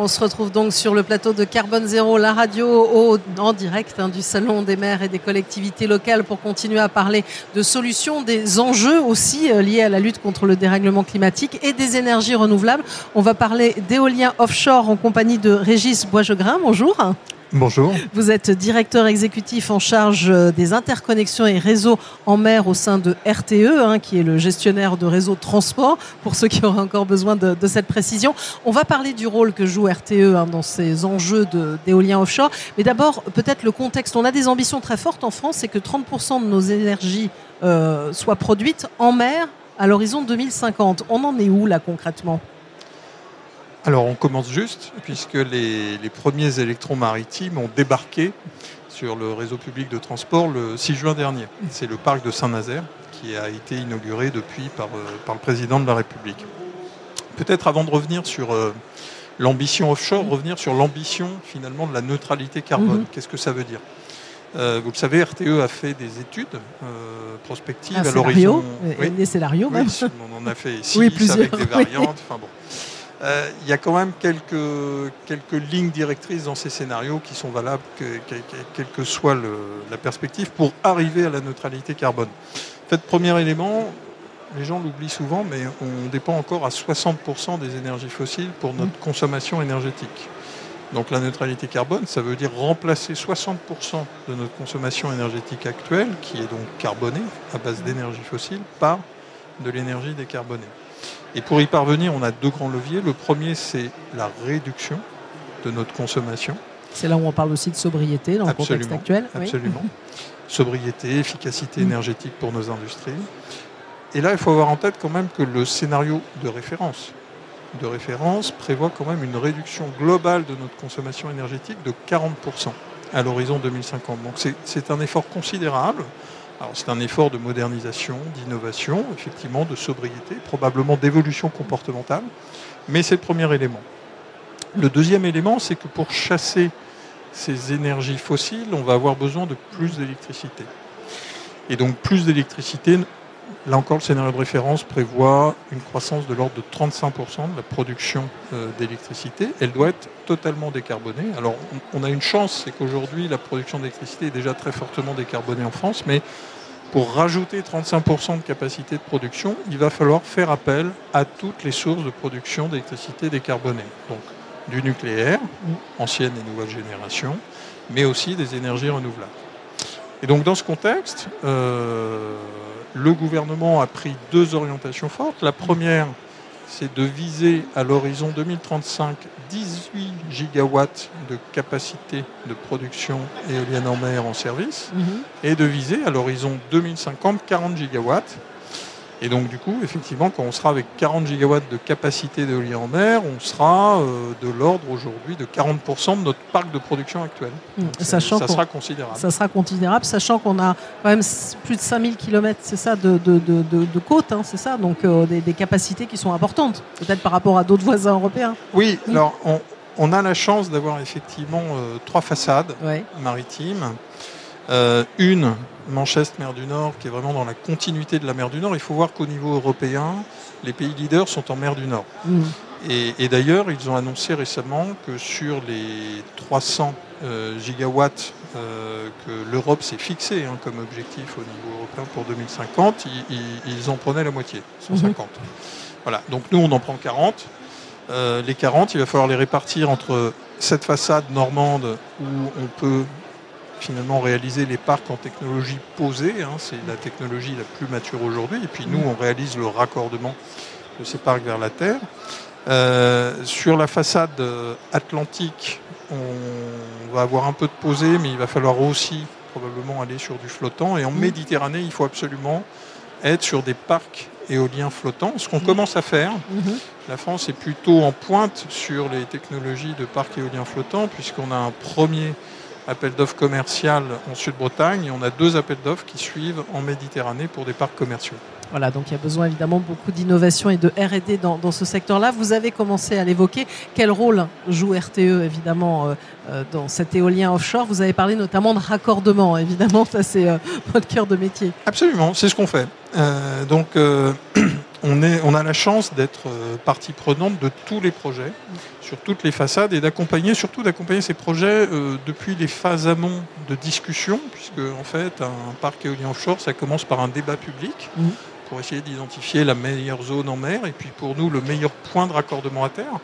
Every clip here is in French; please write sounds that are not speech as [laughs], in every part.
On se retrouve donc sur le plateau de Carbone Zéro, la radio en direct hein, du Salon des maires et des collectivités locales pour continuer à parler de solutions, des enjeux aussi euh, liés à la lutte contre le dérèglement climatique et des énergies renouvelables. On va parler d'éolien offshore en compagnie de Régis Boisjegrin. Bonjour. Bonjour. Vous êtes directeur exécutif en charge euh, des interconnexions et réseaux en mer au sein de RTE, hein, qui est le gestionnaire de réseaux de transport, pour ceux qui auraient encore besoin de, cette précision. On va parler du rôle que joue RTE hein, dans ces enjeux d'éolien offshore. Mais d'abord, peut-être le contexte. On a des ambitions très fortes en France, c'est que 30% de nos énergies euh, soient produites en mer à l'horizon 2050. On en est où là concrètement? Alors on commence juste, puisque les, premiers électrons maritimes ont débarqué sur le réseau public de transport le 6 juin dernier. C'est le parc de Saint-Nazaire qui a été inauguré depuis par, euh, par le président de la République. Peut-être avant de revenir sur euh, l'ambition offshore, revenir sur l'ambition finalement de la neutralité carbone. Mhm. Qu'est-ce que ça veut dire? Euh, vous le savez, RTE a fait des études prospectives à l'horizon. Des scénarios, même. on en a fait six avec des variantes. Enfin, bon. Euh, il y a quand même quelques, quelques lignes directrices dans ces scénarios qui sont valables, quelle que soit la perspective, pour arriver à la neutralité carbone. En fait, premier élément, les gens l'oublient souvent, mais on dépend encore à 60% des énergies fossiles pour notre mmh. consommation énergétique. Donc la neutralité carbone, ça veut dire remplacer 60% de notre consommation énergétique actuelle, qui est donc carbonée, à base d'énergie fossile, par de l'énergie décarbonée. Et pour y parvenir, on a deux grands leviers. Le premier, c'est la réduction de notre consommation. C'est là où on parle aussi de sobriété dans le contexte actuel. Absolument. [laughs] Sobriété, efficacité énergétique pour nos industries. Et là, il faut avoir en tête quand même que le scénario de référence, de référence prévoit quand même une réduction globale de notre consommation énergétique de 40% à l'horizon 2050. Donc c'est un effort considérable c'est un effort de modernisation, d'innovation, effectivement, de sobriété, probablement d'évolution comportementale, mais c'est le premier élément. Le deuxième élément, c'est que pour chasser ces énergies fossiles, on va avoir besoin de plus d'électricité. Et donc plus d'électricité, là encore le scénario de référence prévoit une croissance de l'ordre de 35% de la production euh, d'électricité. Elle doit être totalement décarbonée. Alors on a une chance, c'est qu'aujourd'hui la production d'électricité est déjà très fortement décarbonée en France, mais pour rajouter 35% de capacité de production, il va falloir faire appel à toutes les sources de production d'électricité décarbonée. Donc du nucléaire, ancienne et nouvelle génération, mais aussi des énergies renouvelables. Et donc dans ce contexte, euh, le gouvernement a pris deux orientations fortes. La première, c'est de viser à l'horizon 2035 18 gigawatts de capacité de production éolienne en mer en service mhm. et de viser à l'horizon 2050 40 gigawatts et donc, du coup, effectivement, quand on sera avec 40 gigawatts de capacité d'éolien en mer, on sera euh, de l'ordre aujourd'hui de 40% de notre parc de production actuel. Mmh. Sachant ça sera considérable. Ça sera considérable, sachant qu'on a quand même plus de 5000 km, c'est ça, de, de, de, côte, hein, c'est ça, donc euh, des, capacités qui sont importantes, peut-être par rapport à d'autres voisins européens. Oui, alors on, a la chance d'avoir effectivement euh, trois façades maritimes. Une Manchester, mer du Nord, qui est vraiment dans la continuité de la mer du Nord. Il faut voir qu'au niveau européen, les pays leaders sont en mer du Nord. Mm. Et, d'ailleurs, ils ont annoncé récemment que sur les 300 euh, gigawatts euh, que l'Europe s'est fixé hein, comme objectif au niveau européen pour 2050, ils, en prenaient la moitié, 150. Mm-hmm. Voilà. Donc nous, on en prend 40. Euh, les 40, il va falloir les répartir entre cette façade normande où on peut finalement réaliser les parcs en technologie posée. Hein, c'est la technologie la plus mature aujourd'hui. Et puis nous, on réalise le raccordement de ces parcs vers la Terre. Euh, sur la façade euh, atlantique, on va avoir un peu de posée, mais il va falloir aussi probablement aller sur du flottant. Et en mmh. Méditerranée, il faut absolument être sur des parcs éoliens flottants, ce qu'on mmh. commence à faire. Mmh. La France est plutôt en pointe sur les technologies de parcs éoliens flottants, puisqu'on a un premier appel d'offres commercial en Sud-Bretagne et on a deux appels d'offres qui suivent en Méditerranée pour des parcs commerciaux. Voilà, donc il y a besoin évidemment beaucoup d'innovation et de R&D dans, dans, ce secteur-là. Vous avez commencé à l'évoquer. Quel rôle joue RTE évidemment euh, euh, dans cet éolien offshore? Vous avez parlé notamment de raccordement, évidemment, [laughs] ça c'est euh, [laughs] votre cœur de métier. Absolument, c'est ce qu'on fait. Euh, donc [clears throat] on, est, on a la chance d'être partie prenante de tous les projets, sur toutes les façades, et d'accompagner, surtout d'accompagner ces projets depuis les phases amont de discussion, puisque en fait un parc éolien offshore, ça commence par un débat public. Mmh pour essayer d'identifier la meilleure zone en mer et puis pour nous le meilleur point de raccordement à terre.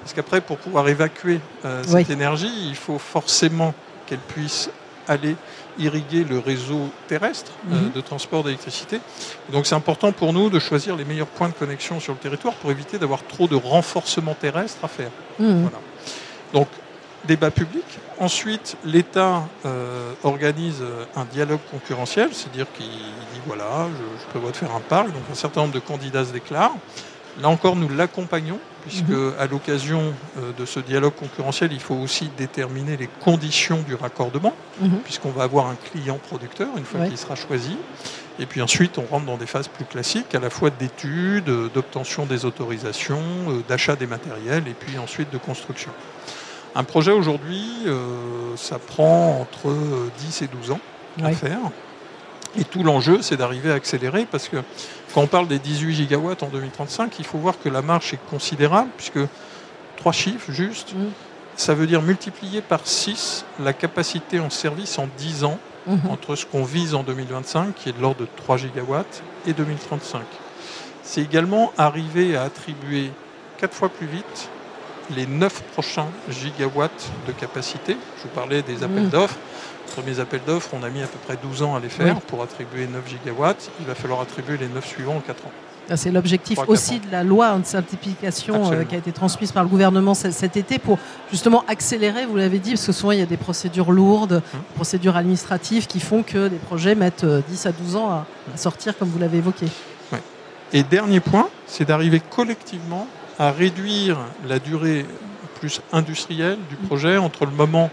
Parce qu'après, pour pouvoir évacuer euh, cette énergie, il faut forcément qu'elle puisse aller irriguer le réseau terrestre euh, mhm. de transport d'électricité. Donc c'est important pour nous de choisir les meilleurs points de connexion sur le territoire pour éviter d'avoir trop de renforcement terrestre à faire. Mhm. Voilà. Donc débat public. Ensuite, l'État euh, organise un dialogue concurrentiel, c'est-à-dire qu'il dit voilà, je, je, prévois de faire un parc, donc un certain nombre de candidats se déclarent. Là encore, nous l'accompagnons, puisque à l'occasion euh, de ce dialogue concurrentiel, il faut aussi déterminer les conditions du raccordement, mhm. puisqu'on va avoir un client producteur une fois qu'il sera choisi. Et puis ensuite, on rentre dans des phases plus classiques, à la fois d'études, d'obtention des autorisations, euh, d'achat des matériels, et puis ensuite de construction. Un projet aujourd'hui, euh, ça prend entre 10 et 12 ans à faire. Et tout l'enjeu, c'est d'arriver à accélérer parce que quand on parle des 18 gigawatts en 2035, il faut voir que la marche est considérable puisque trois chiffres juste, mm. ça veut dire multiplier par 6 la capacité en service en 10 ans mm-hmm. entre ce qu'on vise en 2025, qui est de l'ordre de 3 gigawatts, et 2035. C'est également arriver à attribuer 4 fois plus vite les 9 prochains gigawatts de capacité. Je vous parlais des appels mm. d'offres premiers appels d'offres, on a mis à peu près 12 ans à les faire pour attribuer 9 gigawatts. Il va falloir attribuer les 9 suivants en 4 ans. C'est l'objectif aussi de la loi de simplification euh, qui a été transmise par le gouvernement cet été pour justement accélérer, vous l'avez dit, parce que souvent il y a des procédures lourdes, des hum. procédures administratives qui font que des projets mettent 10 euh, à 12 ans à, sortir, comme vous l'avez évoqué. Et dernier point, c'est d'arriver collectivement à réduire la durée plus industrielle du projet entre le moment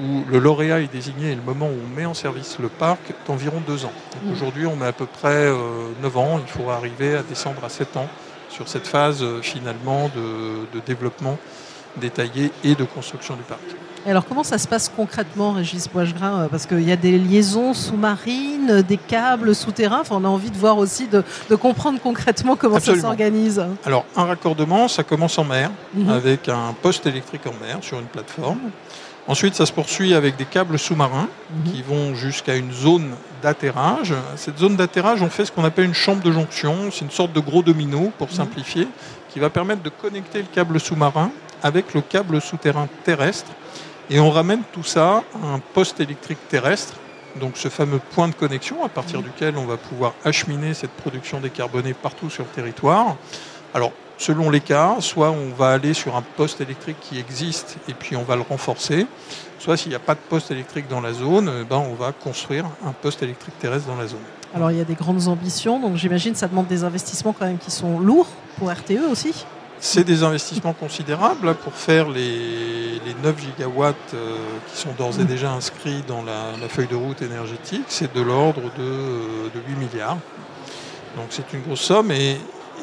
où le lauréat est désigné et le moment où on met en service le parc d'environ deux ans. Mmh. Aujourd'hui, on met à peu près 9 euh, ans. Il faut arriver à descendre à 7 ans sur cette phase euh, finalement de, développement détaillé et de construction du parc. alors comment ça se passe concrètement, Régis Boisgras Parce qu'il y a des liaisons sous-marines, des câbles souterrains. on a envie de voir aussi, de, comprendre concrètement comment ça s'organise. Alors un raccordement, ça commence en mer, mmh. avec un poste électrique en mer sur une plateforme. Ensuite, ça se poursuit avec des câbles sous-marins mhm. qui vont jusqu'à une zone d'atterrage. Cette zone d'atterrage, on fait ce qu'on appelle une chambre de jonction. C'est une sorte de gros domino, pour mhm. simplifier, qui va permettre de connecter le câble sous-marin avec le câble souterrain terrestre. Et on ramène tout ça à un poste électrique terrestre, donc ce fameux point de connexion à partir mhm. duquel on va pouvoir acheminer cette production décarbonée partout sur le territoire. Alors, selon les cas, soit on va aller sur un poste électrique qui existe et puis on va le renforcer, soit s'il n'y a pas de poste électrique dans la zone, eh ben on va construire un poste électrique terrestre dans la zone. Alors il y a des grandes ambitions, donc j'imagine que ça demande des investissements quand même qui sont lourds pour RTE aussi c'est des investissements considérables pour faire les, 9 gigawatts euh, qui sont d'ores et déjà inscrits dans la, feuille de route énergétique. C'est de l'ordre de, de 8 milliards. Donc c'est une grosse somme et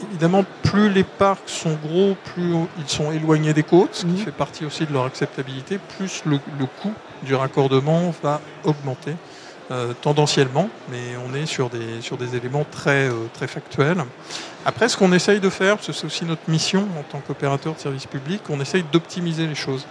évidemment, plus les parcs sont gros, plus ils sont éloignés des côtes, ce qui mhm. fait partie aussi de leur acceptabilité, plus le, coût du raccordement va augmenter euh, tendanciellement, mais on est sur des, sur des éléments très, euh, très factuels. Après, ce qu'on essaye de faire, parce que c'est aussi notre mission en tant qu'opérateur de service public, on essaye d'optimiser les choses.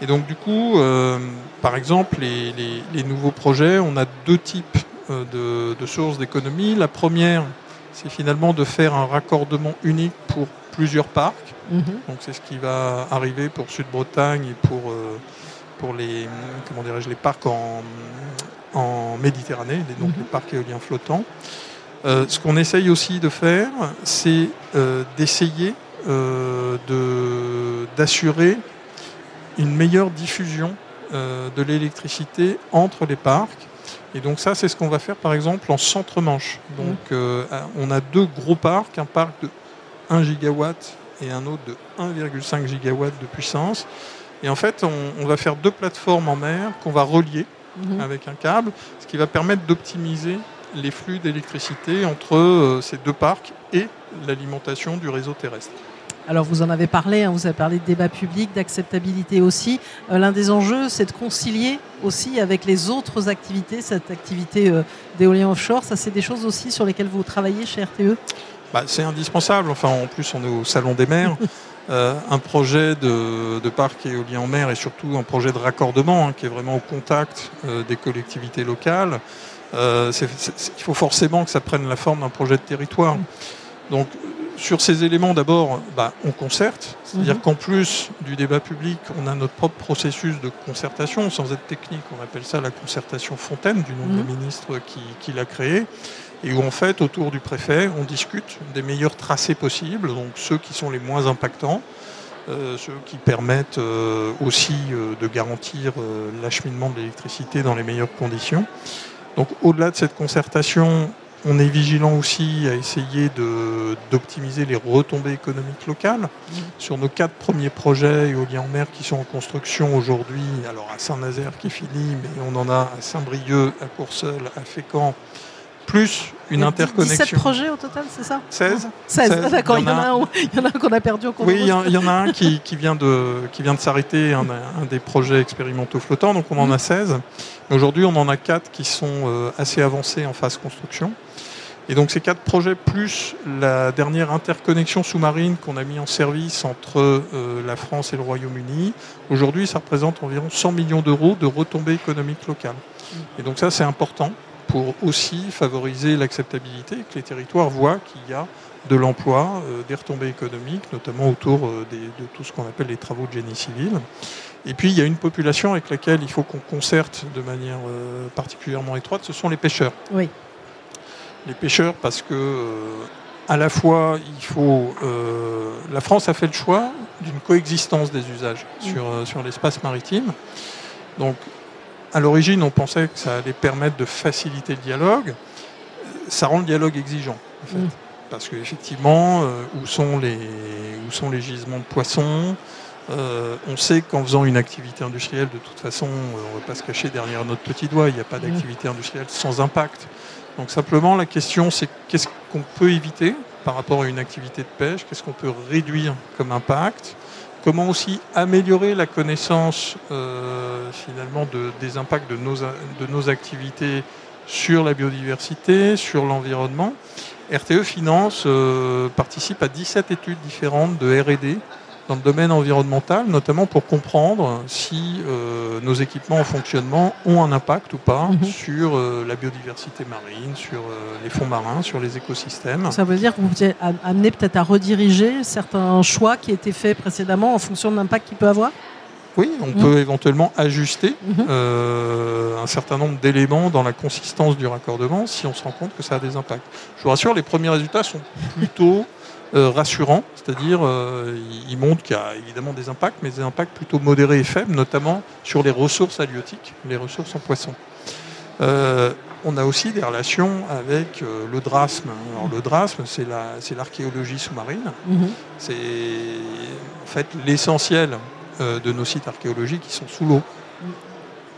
Et donc, du coup, euh, par exemple, les, nouveaux projets, on a deux types de, de sources d'économie. La première, c'est finalement de faire un raccordement unique pour plusieurs parcs. Mhm. Donc c'est ce qui va arriver pour Sud-Bretagne et pour, pour les, comment les parcs en, en Méditerranée, donc mhm. les parcs éoliens flottants. Euh, ce qu'on essaye aussi de faire, c'est euh, d'essayer d'assurer une meilleure diffusion de l'électricité entre les parcs et donc ça, c'est ce qu'on va faire par exemple en centre-manche. Donc euh, on a deux gros parcs, un parc de 1 gigawatt et un autre de 1,5 gigawatt de puissance. Et en fait, on, va faire deux plateformes en mer qu'on va relier mmh. avec un câble, ce qui va permettre d'optimiser les flux d'électricité entre ces deux parcs et l'alimentation du réseau terrestre. Alors vous en avez parlé, hein, vous avez parlé de débat public, d'acceptabilité aussi. Euh, l'un des enjeux, c'est de concilier aussi avec les autres activités, cette activité euh, d'éolien offshore. Ça, c'est des choses aussi sur lesquelles vous travaillez chez RTE bah, C'est indispensable. Enfin, en plus, on est au Salon des mers. [laughs] Euh, un projet de, parc éolien en mer et surtout un projet de raccordement hein, qui est vraiment au contact des collectivités locales. il faut forcément que ça prenne la forme d'un projet de territoire. Sur ces éléments, d'abord, bah, on concerte, c'est-à-dire mhm. qu'en plus du débat public, on a notre propre processus de concertation, sans être technique, on appelle ça la concertation Fontaine, du nom de la mhm. ministre qui, l'a créée, et où en fait, autour du préfet, on discute des meilleurs tracés possibles, donc ceux qui sont les moins impactants, euh, ceux qui permettent euh, aussi euh, de garantir l'acheminement de l'électricité dans les meilleures conditions. Donc au-delà de cette concertation, on est vigilant aussi à essayer d'optimiser les retombées économiques locales. Mmh. Sur nos quatre premiers projets éoliens en mer qui sont en construction aujourd'hui, alors à Saint-Nazaire qui finit, mais on en a à Saint-Brieuc, à Courseul, à Fécamp, plus une interconnexion. 17 projets au total, c'est ça 16 16, ah, d'accord, il y, en a un qu'on a perdu au Oui, il y, en a un [laughs] qui, vient de, qui vient de s'arrêter, un, des projets expérimentaux flottants, donc on en a 16. Aujourd'hui, on en a 4 qui sont euh, assez avancés en phase construction. Et donc ces quatre projets, plus la dernière interconnexion sous-marine qu'on a mis en service entre euh, la France et le Royaume-Uni, aujourd'hui ça représente environ 100 millions d'euros de retombées économiques locales. Et donc ça c'est important pour aussi favoriser l'acceptabilité, que les territoires voient qu'il y a de l'emploi, euh, des retombées économiques, notamment autour euh, de tout ce qu'on appelle les travaux de génie civil. Et puis il y a une population avec laquelle il faut qu'on concerte de manière particulièrement étroite, ce sont les pêcheurs. Oui les pêcheurs parce que euh, à la fois il faut euh, la France a fait le choix d'une coexistence des usages sur, euh, sur l'espace maritime. Donc à l'origine on pensait que ça allait permettre de faciliter le dialogue. Ça rend le dialogue exigeant en fait. Mm. Parce qu'effectivement, où, sont les, où sont les gisements de poissons on sait qu'en faisant une activité industrielle, de toute façon, on ne va pas se cacher derrière notre petit doigt, il n'y a pas mm. d'activité industrielle sans impact. Donc simplement, la question, c'est qu'est-ce qu'on peut éviter par rapport à une activité de pêche, qu'est-ce qu'on peut réduire comme impact, comment aussi améliorer la connaissance euh, finalement des impacts de nos, activités sur la biodiversité, sur l'environnement? RTE Finance euh, participe à 17 études différentes de RD dans le domaine environnemental, notamment pour comprendre si euh, nos équipements en fonctionnement ont un impact ou pas mhm. sur euh, la biodiversité marine, sur euh, les fonds marins, sur les écosystèmes. Ça veut dire que vous pouvez amener peut-être à rediriger certains choix qui étaient faits précédemment en fonction de l'impact qu'il peut avoir? Oui, on mhm. peut éventuellement ajuster mhm. un certain nombre d'éléments dans la consistance du raccordement si on se rend compte que ça a des impacts. Je vous rassure, les premiers résultats sont plutôt rassurant, c'est-à-dire euh, il montre qu'il y a évidemment des impacts, mais des impacts plutôt modérés et faibles, notamment sur les ressources halieutiques, les ressources en poisson. Euh, on a aussi des relations avec le drasme. Alors, le drasme, c'est l'archéologie sous-marine. Mhm. C'est en fait l'essentiel de nos sites archéologiques qui sont sous l'eau.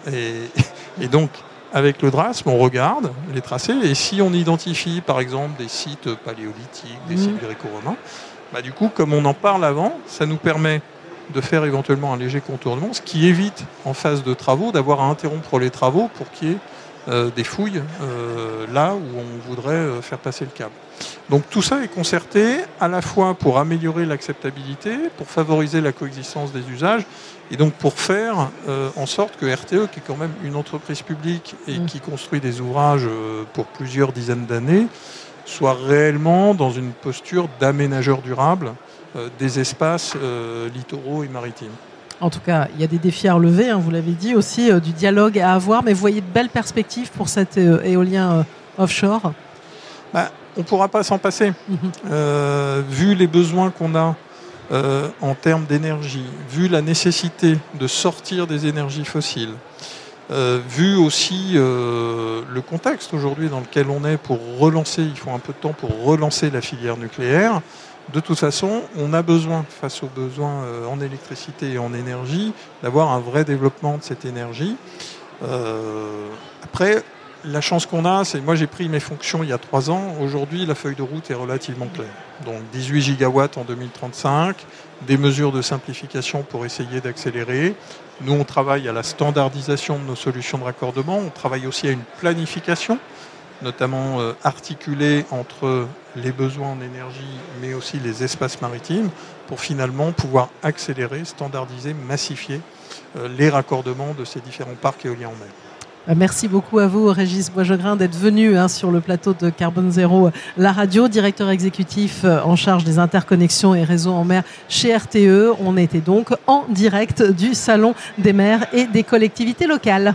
[laughs] et, donc, avec le DRASM, on regarde les tracés et si on identifie par exemple des sites paléolithiques, des sites mhm. gréco-romains, bah, du coup, comme on en parle avant, ça nous permet de faire éventuellement un léger contournement, ce qui évite en phase de travaux d'avoir à interrompre les travaux pour qu'il y ait euh, des fouilles euh, là où on voudrait euh, faire passer le câble. Donc tout ça est concerté à la fois pour améliorer l'acceptabilité, pour favoriser la coexistence des usages et donc pour faire euh, en sorte que RTE, qui est quand même une entreprise publique et mm. qui construit des ouvrages pour plusieurs dizaines d'années, soit réellement dans une posture d'aménageur durable des espaces littoraux et maritimes. En tout cas, il y a des défis à relever, hein, vous l'avez dit aussi, du dialogue à avoir, mais vous voyez de belles perspectives pour cet éolien offshore bah, On ne pourra pas s'en passer. Mm-hmm. vu les besoins qu'on a euh, en termes d'énergie, vu la nécessité de sortir des énergies fossiles, euh, vu aussi euh, le contexte aujourd'hui dans lequel on est pour relancer, il faut un peu de temps pour relancer la filière nucléaire, de toute façon, on a besoin, face aux besoins en électricité et en énergie, d'avoir un vrai développement de cette énergie. après, la chance qu'on a, c'est moi j'ai pris mes fonctions il y a trois ans. Aujourd'hui, la feuille de route est relativement claire. Donc 18 gigawatts en 2035, des mesures de simplification pour essayer d'accélérer. Nous, on travaille à la standardisation de nos solutions de raccordement. On travaille aussi à une planification, notamment euh, articulée entre les besoins en énergie, mais aussi les espaces maritimes, pour finalement pouvoir accélérer, standardiser, massifier euh, les raccordements de ces différents parcs éoliens en mer. Euh, merci beaucoup à vous, Régis Boisjogrin, d'être venu hein, sur le plateau de Carbone Zéro, la radio, directeur exécutif en charge des interconnexions et réseaux en mer chez RTE. On était donc en direct du Salon des maires et des collectivités locales.